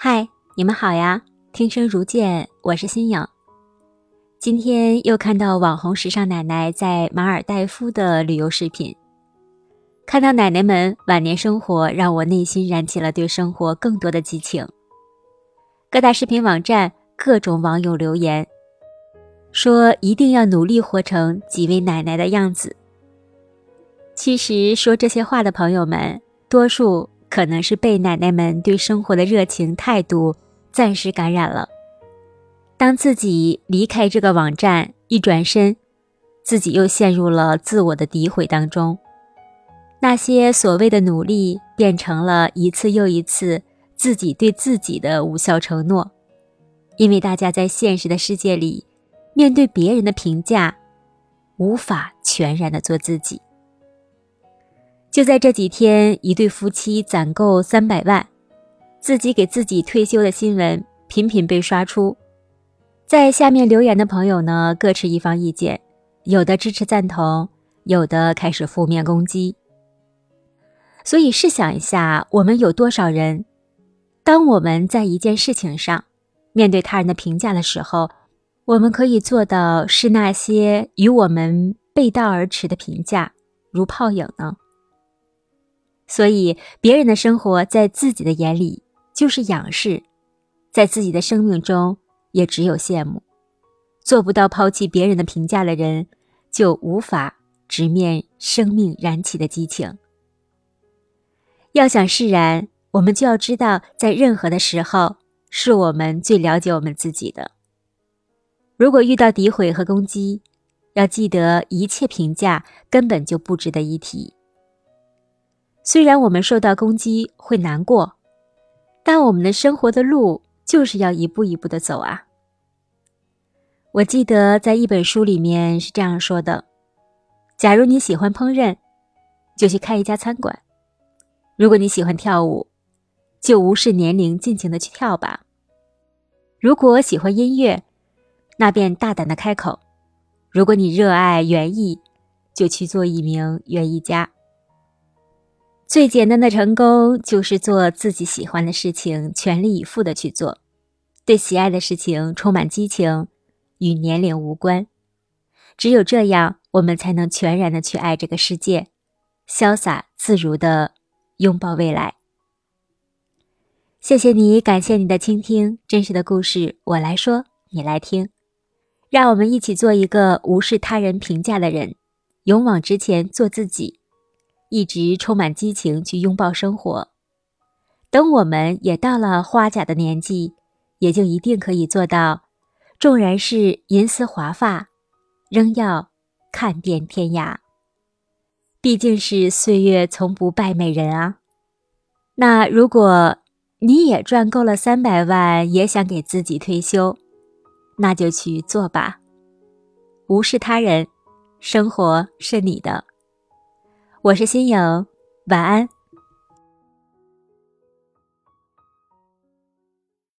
嗨，你们好呀！听声如见，我是新颖。今天又看到网红时尚奶奶在马尔代夫的旅游视频，看到奶奶们晚年生活，让我内心燃起了对生活更多的激情。各大视频网站、各种网友留言，说一定要努力活成几位奶奶的样子。其实说这些话的朋友们，多数。可能是被奶奶们对生活的热情态度暂时感染了。当自己离开这个网站，一转身，自己又陷入了自我的诋毁当中。那些所谓的努力，变成了一次又一次自己对自己的无效承诺。因为大家在现实的世界里，面对别人的评价，无法全然的做自己。就在这几天，一对夫妻攒够三百万，自己给自己退休的新闻频频被刷出，在下面留言的朋友呢，各持一方意见，有的支持赞同，有的开始负面攻击。所以试想一下，我们有多少人，当我们在一件事情上面对他人的评价的时候，我们可以做到视那些与我们背道而驰的评价如泡影呢？所以，别人的生活在自己的眼里就是仰视，在自己的生命中也只有羡慕。做不到抛弃别人的评价的人，就无法直面生命燃起的激情。要想释然，我们就要知道，在任何的时候，是我们最了解我们自己的。如果遇到诋毁和攻击，要记得一切评价根本就不值得一提。虽然我们受到攻击会难过，但我们的生活的路就是要一步一步的走啊。我记得在一本书里面是这样说的：假如你喜欢烹饪，就去开一家餐馆；如果你喜欢跳舞，就无视年龄，尽情的去跳吧；如果喜欢音乐，那便大胆的开口；如果你热爱园艺，就去做一名园艺家。最简单的成功就是做自己喜欢的事情，全力以赴的去做，对喜爱的事情充满激情，与年龄无关。只有这样，我们才能全然的去爱这个世界，潇洒自如的拥抱未来。谢谢你，感谢你的倾听，真实的故事我来说，你来听，让我们一起做一个无视他人评价的人，勇往直前，做自己。一直充满激情去拥抱生活，等我们也到了花甲的年纪，也就一定可以做到，纵然是银丝华发，仍要看遍天涯。毕竟是岁月从不败美人啊。那如果你也赚够了三百万，也想给自己退休，那就去做吧，无视他人，生活是你的。我是新颖，晚安。